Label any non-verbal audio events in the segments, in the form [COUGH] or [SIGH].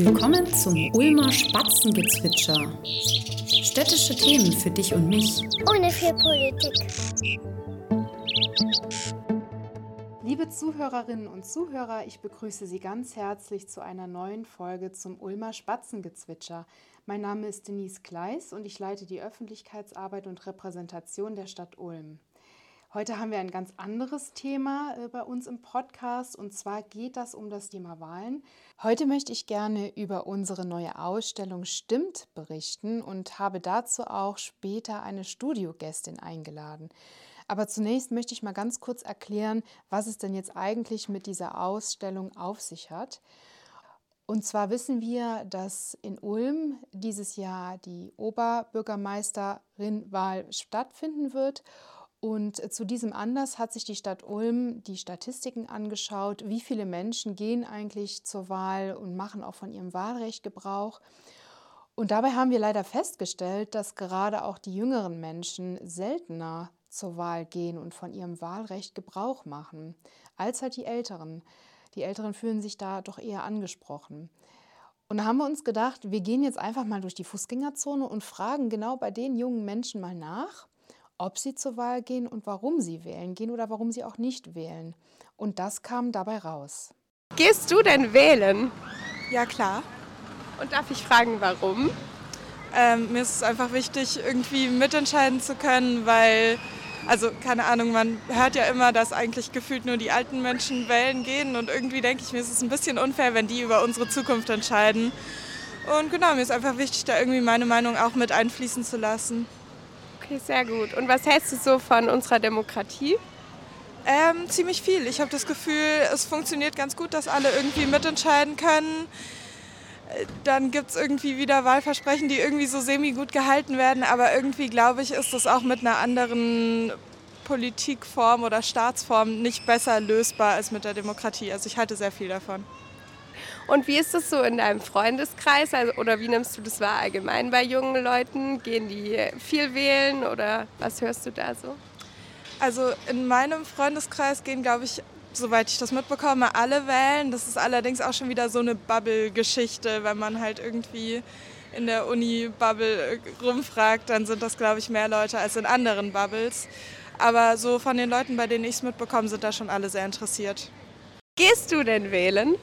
Willkommen zum Ulmer Spatzengezwitscher. Städtische Themen für dich und mich. Ohne viel Politik. Liebe Zuhörerinnen und Zuhörer, ich begrüße Sie ganz herzlich zu einer neuen Folge zum Ulmer Spatzengezwitscher. Mein Name ist Denise Kleis und ich leite die Öffentlichkeitsarbeit und Repräsentation der Stadt Ulm. Heute haben wir ein ganz anderes Thema äh, bei uns im Podcast und zwar geht das um das Thema Wahlen. Heute möchte ich gerne über unsere neue Ausstellung Stimmt berichten und habe dazu auch später eine Studiogästin eingeladen. Aber zunächst möchte ich mal ganz kurz erklären, was es denn jetzt eigentlich mit dieser Ausstellung auf sich hat. Und zwar wissen wir, dass in Ulm dieses Jahr die Oberbürgermeisterin-Wahl stattfinden wird. Und äh, zu diesem Anlass hat sich die Stadt Ulm die Statistiken angeschaut, wie viele Menschen gehen eigentlich zur Wahl und machen auch von ihrem Wahlrecht Gebrauch. Und dabei haben wir leider festgestellt, dass gerade auch die jüngeren Menschen seltener zur Wahl gehen und von ihrem Wahlrecht Gebrauch machen, als halt die Älteren. Die Älteren fühlen sich da doch eher angesprochen. Und da haben wir uns gedacht, wir gehen jetzt einfach mal durch die Fußgängerzone und fragen genau bei den jungen Menschen mal nach, ob sie zur Wahl gehen und warum sie wählen gehen oder warum sie auch nicht wählen. Und das kam dabei raus. Gehst du denn wählen? Ja, klar. Und darf ich fragen, warum? Ähm, mir ist es einfach wichtig, irgendwie mitentscheiden zu können, weil, also keine Ahnung, man hört ja immer, dass eigentlich gefühlt nur die alten Menschen wählen gehen und irgendwie denke ich mir, es ist ein bisschen unfair, wenn die über unsere Zukunft entscheiden. Und genau, mir ist einfach wichtig, da irgendwie meine Meinung auch mit einfließen zu lassen. Okay, sehr gut. Und was hältst du so von unserer Demokratie? Ähm, ziemlich viel. Ich habe das Gefühl, es funktioniert ganz gut, dass alle irgendwie mitentscheiden können. Dann gibt es irgendwie wieder Wahlversprechen, die irgendwie so semi-gut gehalten werden. Aber irgendwie, glaube ich, ist das auch mit einer anderen Politikform oder Staatsform nicht besser lösbar als mit der Demokratie. Also ich halte sehr viel davon. Und wie ist das so in deinem Freundeskreis? Also, oder wie nimmst du das wahr allgemein bei jungen Leuten? Gehen die viel wählen oder was hörst du da so? Also in meinem Freundeskreis gehen, glaube ich, soweit ich das mitbekomme, alle wählen. Das ist allerdings auch schon wieder so eine Bubble-Geschichte, wenn man halt irgendwie in der Uni-Bubble rumfragt, dann sind das, glaube ich, mehr Leute als in anderen Bubbles. Aber so von den Leuten, bei denen ich es mitbekomme, sind da schon alle sehr interessiert. Gehst du denn wählen?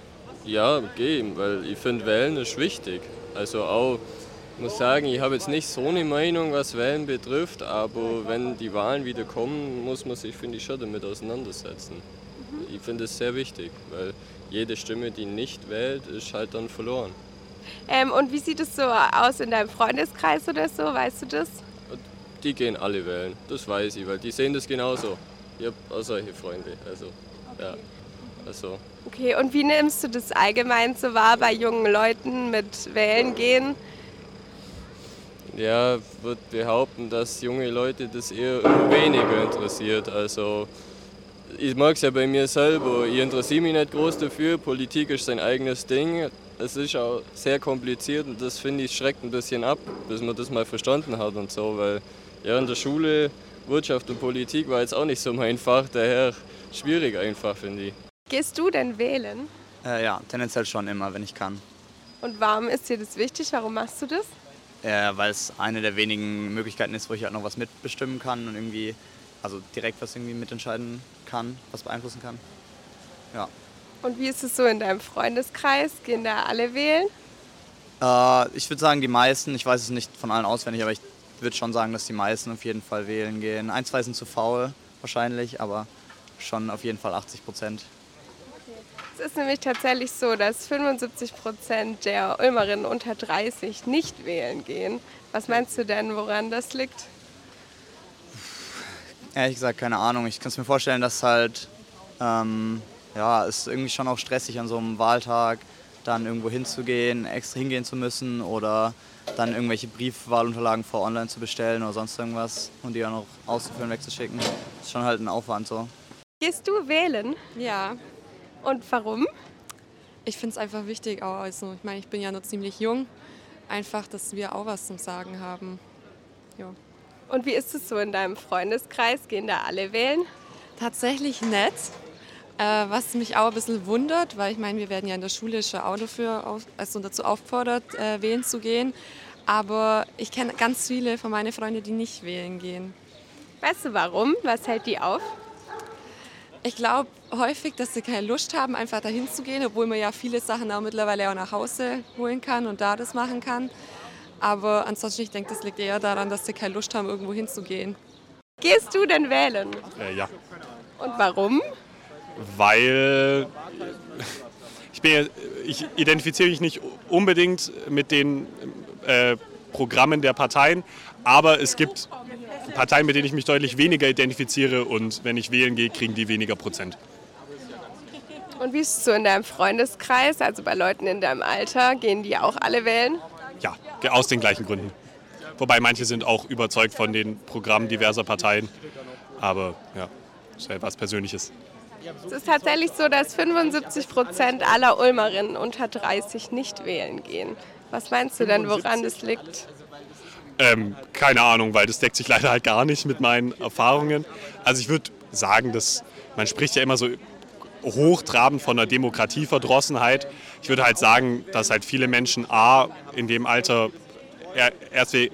Ja, gehen, weil ich finde, Wählen ist wichtig. Also auch, ich muss sagen, ich habe jetzt nicht so eine Meinung, was Wählen betrifft, aber wenn die Wahlen wieder kommen, muss man sich, finde ich, schon damit auseinandersetzen. Mhm. Ich finde es sehr wichtig, weil jede Stimme, die nicht wählt, ist halt dann verloren. Ähm, und wie sieht es so aus in deinem Freundeskreis oder so? Weißt du das? Die gehen alle wählen, das weiß ich, weil die sehen das genauso. Ich habe auch solche Freunde. Also, okay. ja. Also. Okay, und wie nimmst du das allgemein so wahr bei jungen Leuten mit Wählen gehen? Ja, würde behaupten, dass junge Leute das eher weniger interessiert. Also ich mag es ja bei mir selber. Ich interessiere mich nicht groß dafür. Politik ist sein eigenes Ding. Es ist auch sehr kompliziert und das finde ich schreckt ein bisschen ab, bis man das mal verstanden hat und so. Weil ja in der Schule Wirtschaft und Politik war jetzt auch nicht so mein Fach, daher schwierig einfach, finde ich. Gehst du denn wählen? Äh, ja, tendenziell schon immer, wenn ich kann. Und warum ist dir das wichtig? Warum machst du das? Äh, Weil es eine der wenigen Möglichkeiten ist, wo ich halt noch was mitbestimmen kann und irgendwie, also direkt was irgendwie mitentscheiden kann, was beeinflussen kann. Ja. Und wie ist es so in deinem Freundeskreis? Gehen da alle wählen? Äh, ich würde sagen, die meisten. Ich weiß es nicht von allen auswendig, aber ich würde schon sagen, dass die meisten auf jeden Fall wählen gehen. Ein, zwei sind zu faul wahrscheinlich, aber schon auf jeden Fall 80 Prozent. Es ist nämlich tatsächlich so, dass 75 Prozent der Ulmerinnen unter 30 nicht wählen gehen. Was meinst du denn, woran das liegt? Ehrlich gesagt, keine Ahnung. Ich kann es mir vorstellen, dass halt, ähm, ja, es irgendwie schon auch stressig an so einem Wahltag dann irgendwo hinzugehen, extra hingehen zu müssen oder dann irgendwelche Briefwahlunterlagen vor online zu bestellen oder sonst irgendwas und die dann noch auszuführen, wegzuschicken. Das ist schon halt ein Aufwand so. Gehst du wählen? Ja, und warum? Ich finde es einfach wichtig, auch, also ich meine, ich bin ja noch ziemlich jung, einfach, dass wir auch was zum Sagen haben. Ja. Und wie ist es so in deinem Freundeskreis? Gehen da alle wählen? Tatsächlich nett, Äh, was mich auch ein bisschen wundert, weil ich meine, wir werden ja in der Schule schon auch dafür also dazu aufgefordert, äh, wählen zu gehen. Aber ich kenne ganz viele von meinen Freunden, die nicht wählen gehen. Weißt du warum? Was hält die auf? Ich glaube häufig, dass sie keine Lust haben, einfach dahin zu gehen, obwohl man ja viele Sachen auch mittlerweile auch nach Hause holen kann und da das machen kann. Aber ansonsten, ich denke, das liegt eher daran, dass sie keine Lust haben, irgendwo hinzugehen. Gehst du denn wählen? Äh, ja. Und warum? Weil ich, bin, ich identifiziere mich nicht unbedingt mit den äh, Programmen der Parteien, aber es gibt Parteien, mit denen ich mich deutlich weniger identifiziere und wenn ich wählen gehe, kriegen die weniger Prozent. Und wie ist es so in deinem Freundeskreis, also bei Leuten in deinem Alter, gehen die auch alle wählen? Ja, aus den gleichen Gründen. Wobei manche sind auch überzeugt von den Programmen diverser Parteien. Aber ja, ist ja was Persönliches. Es ist tatsächlich so, dass 75 Prozent aller Ulmerinnen unter 30 nicht wählen gehen. Was meinst du denn, woran das liegt? Ähm, keine Ahnung, weil das deckt sich leider halt gar nicht mit meinen Erfahrungen. Also ich würde sagen, dass man spricht ja immer so hochtrabend von einer Demokratieverdrossenheit. Ich würde halt sagen, dass halt viele Menschen A in dem Alter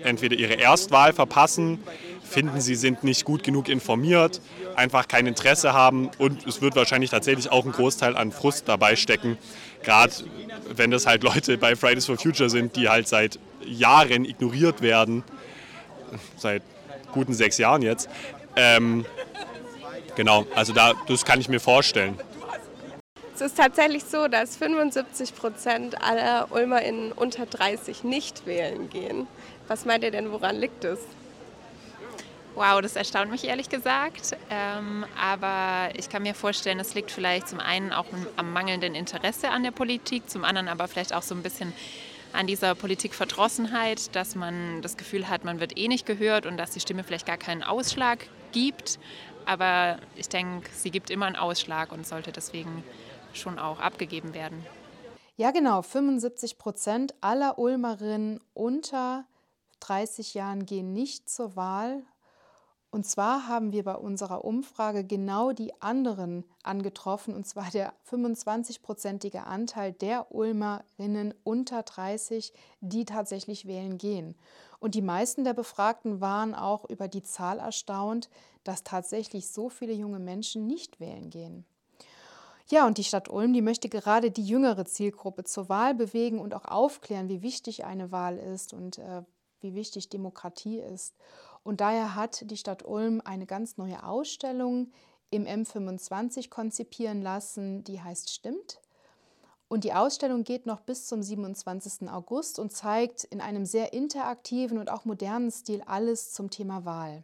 entweder ihre Erstwahl verpassen, finden, sie sind nicht gut genug informiert, einfach kein Interesse haben und es wird wahrscheinlich tatsächlich auch ein Großteil an Frust dabei stecken, gerade wenn das halt Leute bei Fridays for Future sind, die halt seit Jahren ignoriert werden, seit guten sechs Jahren jetzt. Ähm, genau, also da, das kann ich mir vorstellen. Es ist tatsächlich so, dass 75 Prozent aller UlmerInnen unter 30 nicht wählen gehen. Was meint ihr denn, woran liegt es? Wow, das erstaunt mich ehrlich gesagt. Ähm, aber ich kann mir vorstellen, es liegt vielleicht zum einen auch am mangelnden Interesse an der Politik, zum anderen aber vielleicht auch so ein bisschen an dieser Politikverdrossenheit, dass man das Gefühl hat, man wird eh nicht gehört und dass die Stimme vielleicht gar keinen Ausschlag gibt. Aber ich denke, sie gibt immer einen Ausschlag und sollte deswegen schon auch abgegeben werden. Ja, genau. 75 Prozent aller Ulmerinnen unter 30 Jahren gehen nicht zur Wahl. Und zwar haben wir bei unserer Umfrage genau die anderen angetroffen, und zwar der 25-prozentige Anteil der Ulmerinnen unter 30, die tatsächlich wählen gehen. Und die meisten der Befragten waren auch über die Zahl erstaunt, dass tatsächlich so viele junge Menschen nicht wählen gehen. Ja, und die Stadt Ulm, die möchte gerade die jüngere Zielgruppe zur Wahl bewegen und auch aufklären, wie wichtig eine Wahl ist und äh, wie wichtig Demokratie ist. Und daher hat die Stadt Ulm eine ganz neue Ausstellung im M25 konzipieren lassen, die heißt Stimmt. Und die Ausstellung geht noch bis zum 27. August und zeigt in einem sehr interaktiven und auch modernen Stil alles zum Thema Wahl.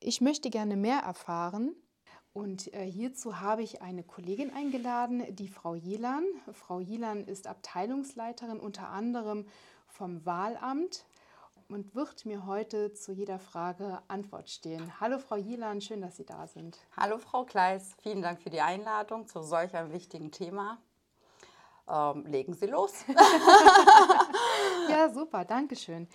Ich möchte gerne mehr erfahren und äh, hierzu habe ich eine Kollegin eingeladen, die Frau Jelan. Frau Jelan ist Abteilungsleiterin unter anderem vom Wahlamt und wird mir heute zu jeder Frage Antwort stehen. Hallo Frau Jelan, schön, dass Sie da sind. Hallo Frau Kleis, vielen Dank für die Einladung zu solch einem wichtigen Thema. Ähm, legen Sie los. [LAUGHS] [LAUGHS] ja, super, danke schön.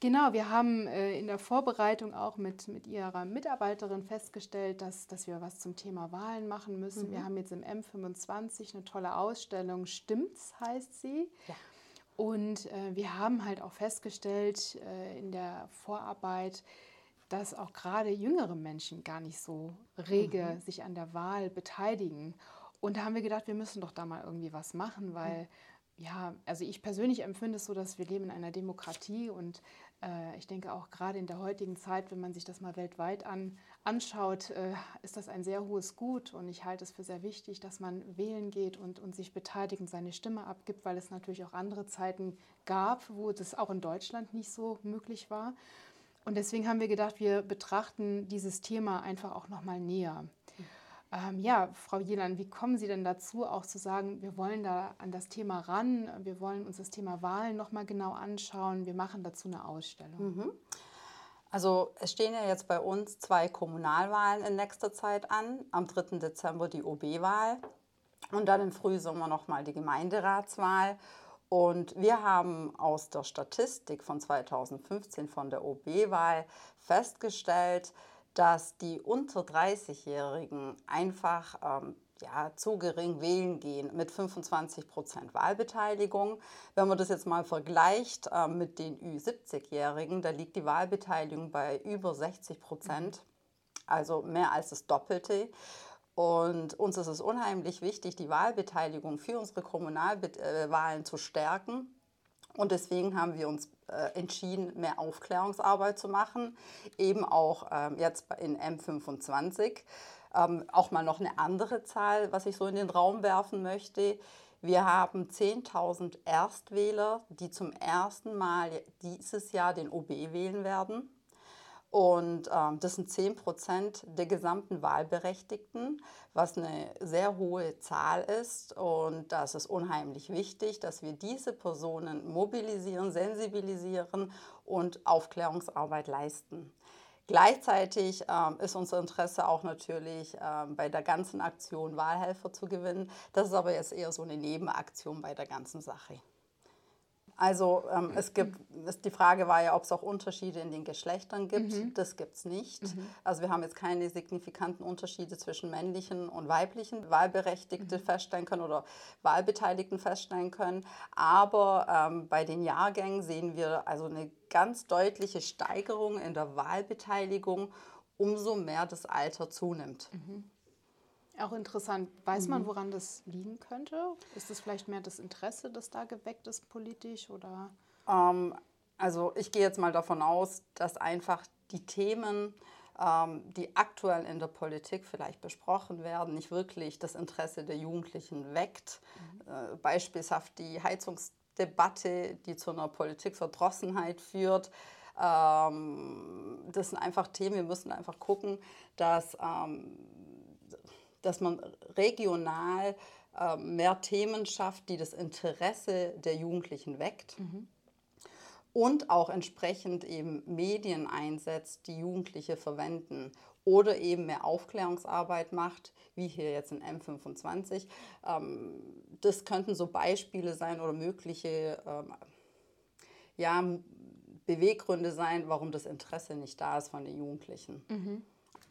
Genau, wir haben äh, in der Vorbereitung auch mit, mit Ihrer Mitarbeiterin festgestellt, dass, dass wir was zum Thema Wahlen machen müssen. Mhm. Wir haben jetzt im M25 eine tolle Ausstellung, Stimmt's heißt sie. Ja. Und äh, wir haben halt auch festgestellt äh, in der Vorarbeit, dass auch gerade jüngere Menschen gar nicht so rege mhm. sich an der Wahl beteiligen. Und da haben wir gedacht, wir müssen doch da mal irgendwie was machen, weil mhm. ja, also ich persönlich empfinde es so, dass wir leben in einer Demokratie und ich denke auch gerade in der heutigen Zeit, wenn man sich das mal weltweit an, anschaut, äh, ist das ein sehr hohes Gut und ich halte es für sehr wichtig, dass man wählen geht und, und sich beteiligt und seine Stimme abgibt, weil es natürlich auch andere Zeiten gab, wo das auch in Deutschland nicht so möglich war. Und deswegen haben wir gedacht, wir betrachten dieses Thema einfach auch nochmal näher. Ähm, ja, Frau Jelan, wie kommen Sie denn dazu, auch zu sagen, wir wollen da an das Thema ran, wir wollen uns das Thema Wahlen nochmal genau anschauen, wir machen dazu eine Ausstellung? Mhm. Also es stehen ja jetzt bei uns zwei Kommunalwahlen in nächster Zeit an. Am 3. Dezember die OB-Wahl und dann im Frühsommer nochmal die Gemeinderatswahl. Und wir haben aus der Statistik von 2015 von der OB-Wahl festgestellt, dass die unter 30-Jährigen einfach ähm, ja, zu gering wählen gehen mit 25 Prozent Wahlbeteiligung. Wenn man das jetzt mal vergleicht äh, mit den Ü70-Jährigen, da liegt die Wahlbeteiligung bei über 60 Prozent, also mehr als das Doppelte. Und uns ist es unheimlich wichtig, die Wahlbeteiligung für unsere Kommunalwahlen zu stärken. Und deswegen haben wir uns äh, entschieden, mehr Aufklärungsarbeit zu machen, eben auch ähm, jetzt in M25. Ähm, auch mal noch eine andere Zahl, was ich so in den Raum werfen möchte. Wir haben 10.000 Erstwähler, die zum ersten Mal dieses Jahr den OB wählen werden. Und ähm, das sind 10 Prozent der gesamten Wahlberechtigten, was eine sehr hohe Zahl ist. Und das ist unheimlich wichtig, dass wir diese Personen mobilisieren, sensibilisieren und Aufklärungsarbeit leisten. Gleichzeitig ähm, ist unser Interesse auch natürlich ähm, bei der ganzen Aktion Wahlhelfer zu gewinnen. Das ist aber jetzt eher so eine Nebenaktion bei der ganzen Sache. Also ähm, es gibt, es, die Frage war ja, ob es auch Unterschiede in den Geschlechtern gibt. Mhm. Das gibt es nicht. Mhm. Also wir haben jetzt keine signifikanten Unterschiede zwischen männlichen und weiblichen Wahlberechtigten mhm. feststellen können oder Wahlbeteiligten feststellen können. Aber ähm, bei den Jahrgängen sehen wir also eine ganz deutliche Steigerung in der Wahlbeteiligung, umso mehr das Alter zunimmt. Mhm. Auch interessant. Weiß man, mhm. woran das liegen könnte? Ist es vielleicht mehr das Interesse, das da geweckt ist politisch oder? Ähm, also ich gehe jetzt mal davon aus, dass einfach die Themen, ähm, die aktuell in der Politik vielleicht besprochen werden, nicht wirklich das Interesse der Jugendlichen weckt. Mhm. Äh, beispielshaft die Heizungsdebatte, die zu einer Politikverdrossenheit führt. Ähm, das sind einfach Themen, wir müssen einfach gucken, dass ähm, dass man regional äh, mehr Themen schafft, die das Interesse der Jugendlichen weckt. Mhm. Und auch entsprechend eben Medien einsetzt, die Jugendliche verwenden oder eben mehr Aufklärungsarbeit macht, wie hier jetzt in M25. Ähm, das könnten so Beispiele sein oder mögliche ähm, ja, Beweggründe sein, warum das Interesse nicht da ist von den Jugendlichen. Mhm.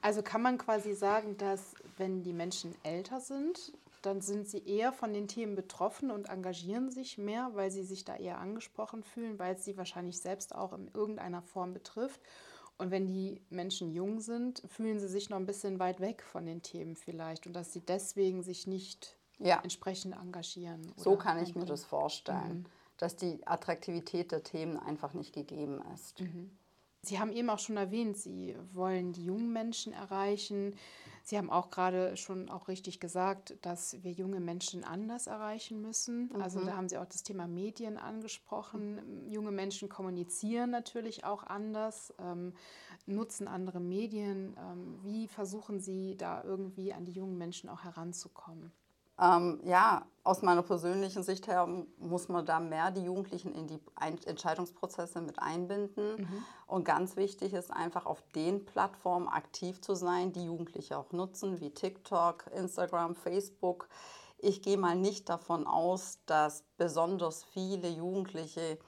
Also kann man quasi sagen, dass wenn die Menschen älter sind, dann sind sie eher von den Themen betroffen und engagieren sich mehr, weil sie sich da eher angesprochen fühlen, weil es sie wahrscheinlich selbst auch in irgendeiner Form betrifft. Und wenn die Menschen jung sind, fühlen sie sich noch ein bisschen weit weg von den Themen vielleicht und dass sie deswegen sich nicht ja. entsprechend engagieren. So kann ich mir das vorstellen, mhm. dass die Attraktivität der Themen einfach nicht gegeben ist. Mhm. Sie haben eben auch schon erwähnt, Sie wollen die jungen Menschen erreichen. Sie haben auch gerade schon auch richtig gesagt, dass wir junge Menschen anders erreichen müssen. Also mhm. Also da haben Sie auch das Thema Medien angesprochen. Junge Menschen kommunizieren natürlich auch anders, ähm, nutzen andere Medien. Ähm, wie versuchen Sie da irgendwie an die jungen Menschen auch heranzukommen? Ähm, ja, aus meiner persönlichen Sicht her muss man da mehr die Jugendlichen in die Entscheidungsprozesse mit einbinden. Mhm. Und ganz wichtig ist einfach auf den Plattformen aktiv zu sein, die Jugendliche auch nutzen, wie TikTok, Instagram, Facebook. Ich gehe mal nicht davon aus, dass besonders viele Jugendliche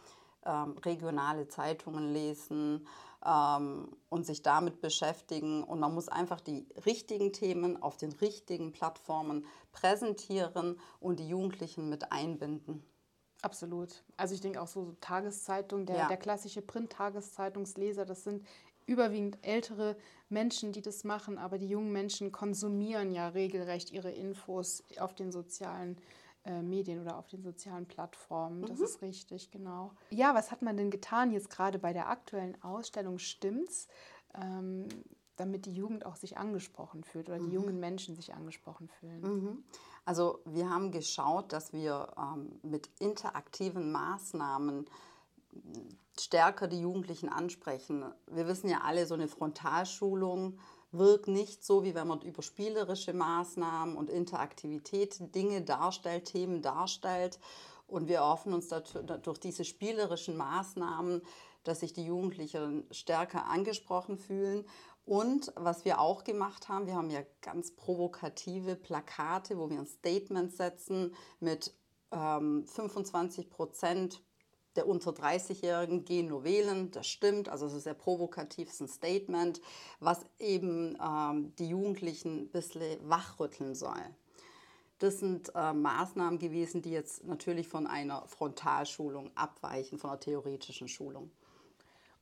ähm, regionale Zeitungen lesen und sich damit beschäftigen. Und man muss einfach die richtigen Themen auf den richtigen Plattformen präsentieren und die Jugendlichen mit einbinden. Absolut. Also ich denke auch so Tageszeitung, der, ja. der klassische Print-Tageszeitungsleser, das sind überwiegend ältere Menschen, die das machen, aber die jungen Menschen konsumieren ja regelrecht ihre Infos auf den sozialen äh, Medien oder auf den sozialen Plattformen. Das mhm. ist richtig, genau. Ja, was hat man denn getan jetzt gerade bei der aktuellen Ausstellung Stimmt's? Ähm, damit die Jugend auch sich angesprochen fühlt oder die mhm. jungen Menschen sich angesprochen fühlen? Mhm. Also wir haben geschaut, dass wir ähm, mit interaktiven Maßnahmen stärker die Jugendlichen ansprechen. Wir wissen ja alle, so eine Frontalschulung wirkt nicht so, wie wenn man über spielerische Maßnahmen und Interaktivität Dinge darstellt, Themen darstellt. Und wir hoffen uns durch diese spielerischen Maßnahmen, dass sich die Jugendlichen stärker angesprochen fühlen und was wir auch gemacht haben, wir haben ja ganz provokative Plakate, wo wir ein Statement setzen mit ähm, 25 Prozent der unter 30-Jährigen gehen nur wählen, das stimmt, also es ist sehr provokativ, ist ein Statement, was eben ähm, die Jugendlichen ein bisschen wachrütteln soll. Das sind äh, Maßnahmen gewesen, die jetzt natürlich von einer Frontalschulung abweichen, von einer theoretischen Schulung.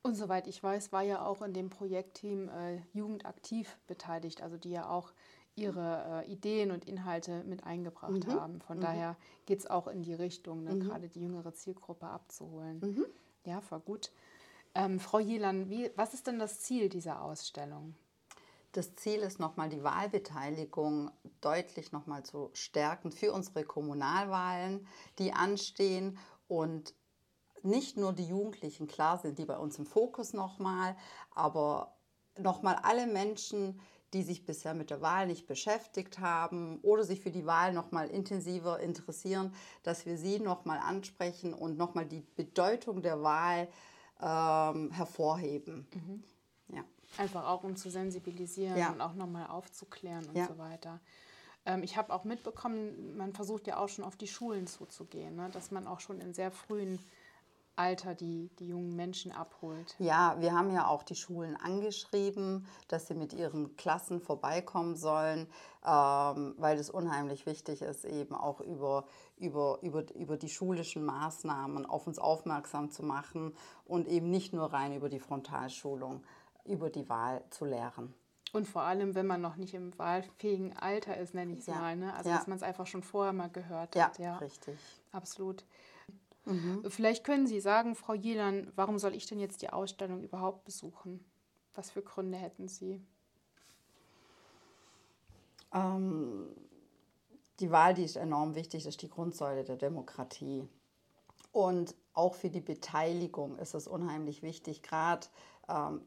Und soweit ich weiß, war ja auch in dem Projektteam äh, Jugend aktiv beteiligt, also die ja auch ihre äh, Ideen und Inhalte mit eingebracht mhm. haben. Von mhm. daher geht es auch in die Richtung, ne, mhm. gerade die jüngere Zielgruppe abzuholen. Mhm. Ja, voll gut. Ähm, Frau Jelan, wie, was ist denn das Ziel dieser Ausstellung? Das Ziel ist nochmal die Wahlbeteiligung deutlich nochmal zu stärken für unsere Kommunalwahlen, die anstehen und nicht nur die Jugendlichen, klar sind die bei uns im Fokus nochmal, aber nochmal alle Menschen, die sich bisher mit der Wahl nicht beschäftigt haben oder sich für die Wahl noch mal intensiver interessieren, dass wir sie noch mal ansprechen und noch mal die Bedeutung der Wahl ähm, hervorheben. Mhm. Ja. Einfach auch um zu sensibilisieren ja. und auch noch mal aufzuklären und ja. so weiter. Ähm, ich habe auch mitbekommen, man versucht ja auch schon auf die Schulen zuzugehen, ne? dass man auch schon in sehr frühen Alter die, die jungen Menschen abholt. Ja, wir haben ja auch die Schulen angeschrieben, dass sie mit ihren Klassen vorbeikommen sollen, ähm, weil es unheimlich wichtig ist, eben auch über, über, über, über die schulischen Maßnahmen auf uns aufmerksam zu machen und eben nicht nur rein über die Frontalschulung, über die Wahl zu lehren. Und vor allem, wenn man noch nicht im wahlfähigen Alter ist, nenne ich es ja. mal. Ne? Also, ja. dass man es einfach schon vorher mal gehört hat. Ja, richtig. Absolut. Mhm. Vielleicht können Sie sagen, Frau Jelan, warum soll ich denn jetzt die Ausstellung überhaupt besuchen? Was für Gründe hätten Sie? Ähm, die Wahl, die ist enorm wichtig, das ist die Grundsäule der Demokratie. Und auch für die Beteiligung ist es unheimlich wichtig, gerade ähm,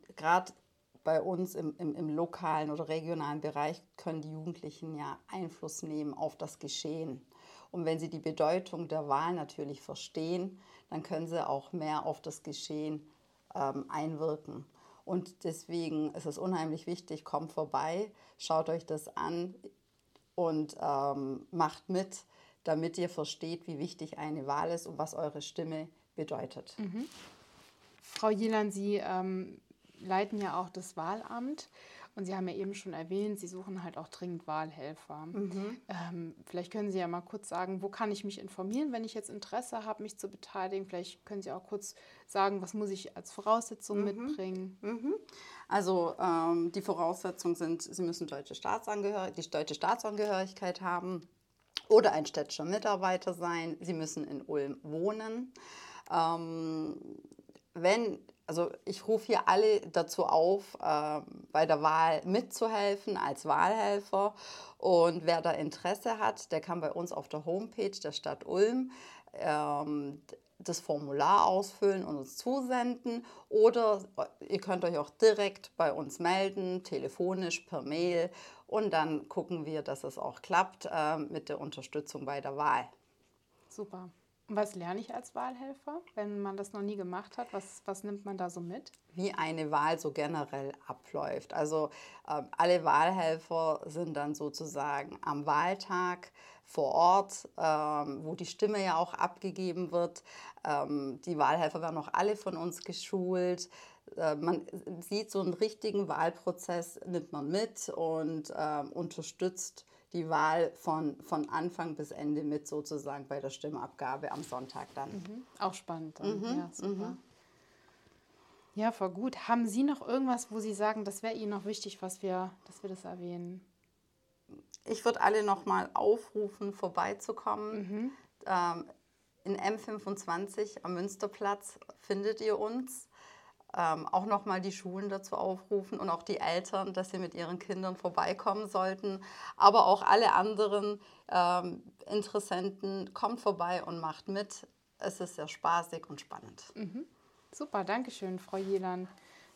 bei uns im, im, im, lokalen oder regionalen Bereich können die Jugendlichen ja Einfluss nehmen auf das Geschehen. Und wenn sie die Bedeutung der Wahl natürlich verstehen, dann können sie auch mehr auf das Geschehen ähm, einwirken. Und deswegen ist es unheimlich wichtig, kommt vorbei, schaut euch das an und ähm, macht mit, damit ihr versteht, wie wichtig eine Wahl ist und was eure Stimme bedeutet. Mhm. Frau Jelan, Sie ähm, leiten ja auch das Wahlamt. Und Sie haben ja eben schon erwähnt, Sie suchen halt auch dringend Wahlhelfer. Mhm. Ähm, vielleicht können Sie ja mal kurz sagen, wo kann ich mich informieren, wenn ich jetzt Interesse habe, mich zu beteiligen? Vielleicht können Sie auch kurz sagen, was muss ich als Voraussetzung mhm. mitbringen? Mhm. Also ähm, die Voraussetzungen sind, Sie müssen deutsche Staatsangehörigkeit, die deutsche Staatsangehörigkeit haben oder ein städtischer Mitarbeiter sein. Sie müssen in Ulm wohnen. Ähm, wenn also ich rufe hier alle dazu auf, äh, bei der Wahl mitzuhelfen als Wahlhelfer. Und wer da Interesse hat, der kann bei uns auf der Homepage der Stadt Ulm ähm, das Formular ausfüllen und uns zusenden. Oder ihr könnt euch auch direkt bei uns melden, telefonisch, per Mail. Und dann gucken wir, dass es auch klappt äh, mit der Unterstützung bei der Wahl. Super. Was lerne ich als Wahlhelfer, wenn man das noch nie gemacht hat? Was, was nimmt man da so mit? Wie eine Wahl so generell abläuft. Also äh, alle Wahlhelfer sind dann sozusagen am Wahltag vor Ort, ähm, wo die Stimme ja auch abgegeben wird. Ähm, die Wahlhelfer werden auch alle von uns geschult. Äh, man sieht so einen richtigen Wahlprozess, nimmt man mit und äh, unterstützt die Wahl von, von Anfang bis Ende mit sozusagen bei der Stimmabgabe am Sonntag dann. Mhm. Auch spannend. Dann. Mhm. Ja, super. Mhm. Ja, voll gut. Haben Sie noch irgendwas, wo Sie sagen, das wäre Ihnen noch wichtig, was wir, dass wir das erwähnen? Ich würde alle nochmal aufrufen, vorbeizukommen. Mhm. Ähm, in M25 am Münsterplatz findet ihr uns ähm, auch nochmal die Schulen dazu aufrufen und auch die Eltern, dass sie mit ihren Kindern vorbeikommen sollten. Aber auch alle anderen ähm, Interessenten, kommt vorbei und macht mit. Es ist sehr spaßig und spannend. Mhm. Super, danke schön, Frau Jelan,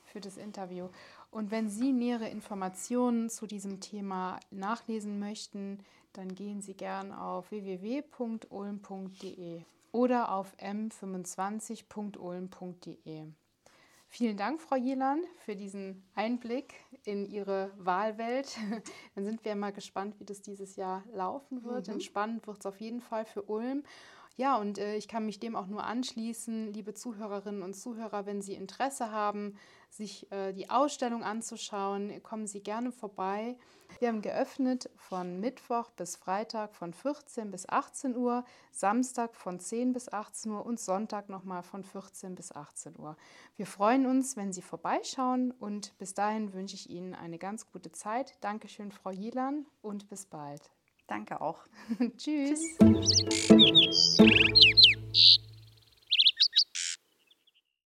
für das Interview. Und wenn Sie nähere Informationen zu diesem Thema nachlesen möchten, dann gehen Sie gern auf www.ulm.de oder auf m25.ulm.de. Vielen Dank, Frau Jelan, für diesen Einblick in Ihre Wahlwelt. Dann sind wir mal gespannt, wie das dieses Jahr laufen wird. Mhm. Spannend wird es auf jeden Fall für Ulm. Ja, und äh, ich kann mich dem auch nur anschließen, liebe Zuhörerinnen und Zuhörer, wenn Sie Interesse haben, sich äh, die Ausstellung anzuschauen, kommen Sie gerne vorbei. Wir haben geöffnet von Mittwoch bis Freitag von 14 bis 18 Uhr, Samstag von 10 bis 18 Uhr und Sonntag nochmal von 14 bis 18 Uhr. Wir freuen uns, wenn Sie vorbeischauen und bis dahin wünsche ich Ihnen eine ganz gute Zeit. Dankeschön, Frau Jielan und bis bald. Danke auch. [LAUGHS] [LAUGHS] Tschüss. Tschüss.